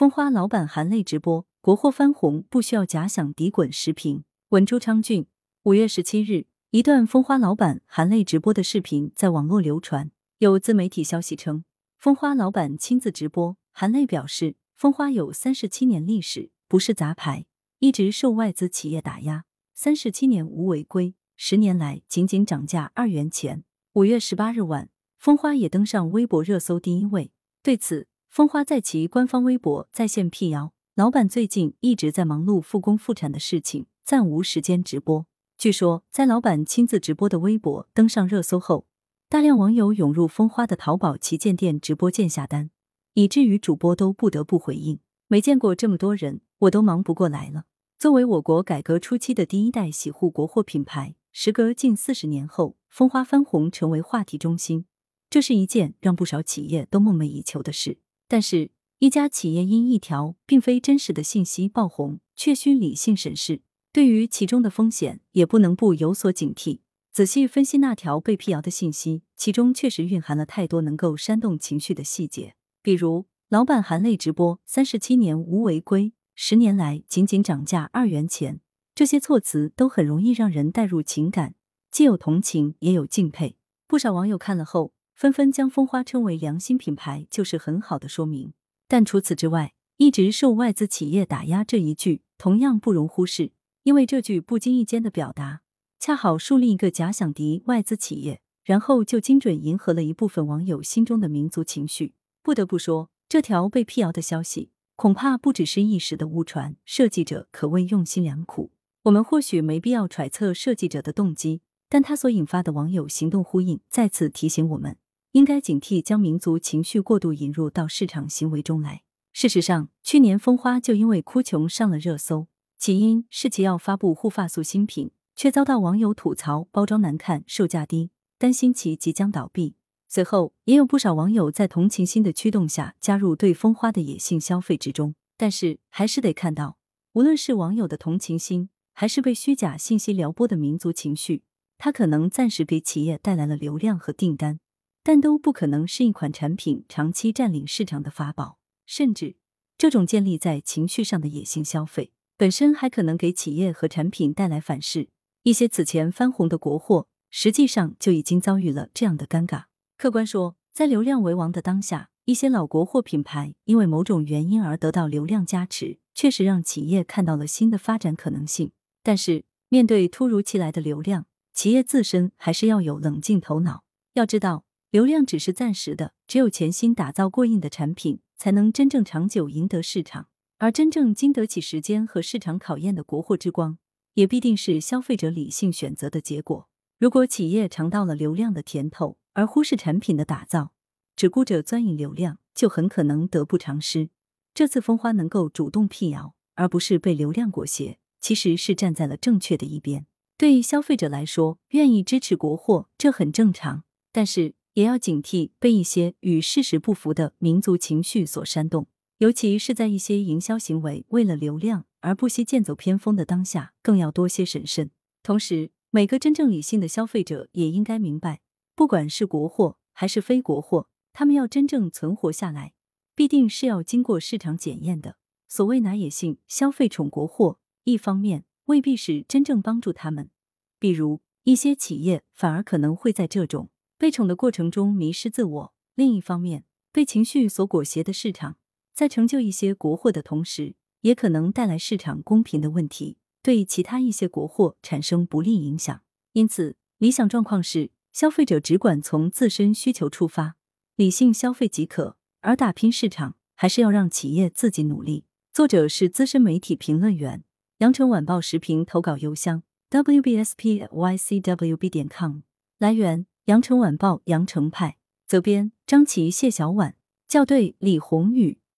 蜂花老板含泪直播，国货翻红不需要假想敌滚视频。文朱昌俊，五月十七日，一段蜂花老板含泪直播的视频在网络流传。有自媒体消息称，蜂花老板亲自直播，含泪表示，蜂花有三十七年历史，不是杂牌，一直受外资企业打压，三十七年无违规，十年来仅仅涨价二元钱。五月十八日晚，蜂花也登上微博热搜第一位。对此，蜂花在其官方微博在线辟谣，老板最近一直在忙碌复工复产的事情，暂无时间直播。据说，在老板亲自直播的微博登上热搜后，大量网友涌入蜂花的淘宝旗舰店直播间下单，以至于主播都不得不回应：“没见过这么多人，我都忙不过来了。”作为我国改革初期的第一代洗护国货品牌，时隔近四十年后，蜂花翻红成为话题中心，这是一件让不少企业都梦寐以求的事。但是，一家企业因一条并非真实的信息爆红，却需理性审视，对于其中的风险，也不能不有所警惕。仔细分析那条被辟谣的信息，其中确实蕴含了太多能够煽动情绪的细节。比如，老板含泪直播三十七年无违规，十年来仅仅涨价二元钱，这些措辞都很容易让人带入情感，既有同情，也有敬佩。不少网友看了后。纷纷将蜂花称为良心品牌，就是很好的说明。但除此之外，一直受外资企业打压这一句同样不容忽视，因为这句不经意间的表达，恰好树立一个假想敌外资企业，然后就精准迎合了一部分网友心中的民族情绪。不得不说，这条被辟谣的消息恐怕不只是一时的误传，设计者可谓用心良苦。我们或许没必要揣测设计者的动机，但他所引发的网友行动呼应，再次提醒我们。应该警惕将民族情绪过度引入到市场行为中来。事实上，去年蜂花就因为哭穷上了热搜，起因是其要发布护发素新品，却遭到网友吐槽包装难看、售价低，担心其即将倒闭。随后，也有不少网友在同情心的驱动下加入对蜂花的野性消费之中。但是，还是得看到，无论是网友的同情心，还是被虚假信息撩拨的民族情绪，它可能暂时给企业带来了流量和订单。但都不可能是一款产品长期占领市场的法宝，甚至这种建立在情绪上的野性消费，本身还可能给企业和产品带来反噬。一些此前翻红的国货，实际上就已经遭遇了这样的尴尬。客观说，在流量为王的当下，一些老国货品牌因为某种原因而得到流量加持，确实让企业看到了新的发展可能性。但是，面对突如其来的流量，企业自身还是要有冷静头脑。要知道。流量只是暂时的，只有潜心打造过硬的产品，才能真正长久赢得市场。而真正经得起时间和市场考验的国货之光，也必定是消费者理性选择的结果。如果企业尝到了流量的甜头，而忽视产品的打造，只顾着钻营流量，就很可能得不偿失。这次蜂花能够主动辟谣，而不是被流量裹挟，其实是站在了正确的一边。对于消费者来说，愿意支持国货，这很正常。但是。也要警惕被一些与事实不符的民族情绪所煽动，尤其是在一些营销行为为了流量而不惜剑走偏锋的当下，更要多些审慎。同时，每个真正理性的消费者也应该明白，不管是国货还是非国货，他们要真正存活下来，必定是要经过市场检验的。所谓拿野性消费宠国货，一方面未必是真正帮助他们，比如一些企业反而可能会在这种。被宠的过程中迷失自我，另一方面，被情绪所裹挟的市场，在成就一些国货的同时，也可能带来市场公平的问题，对其他一些国货产生不利影响。因此，理想状况是消费者只管从自身需求出发，理性消费即可；而打拼市场，还是要让企业自己努力。作者是资深媒体评论员，羊城晚报时评投稿邮箱：wbspycwb 点 com。来源。羊城晚报羊城派责编张琪谢小婉校对李红宇。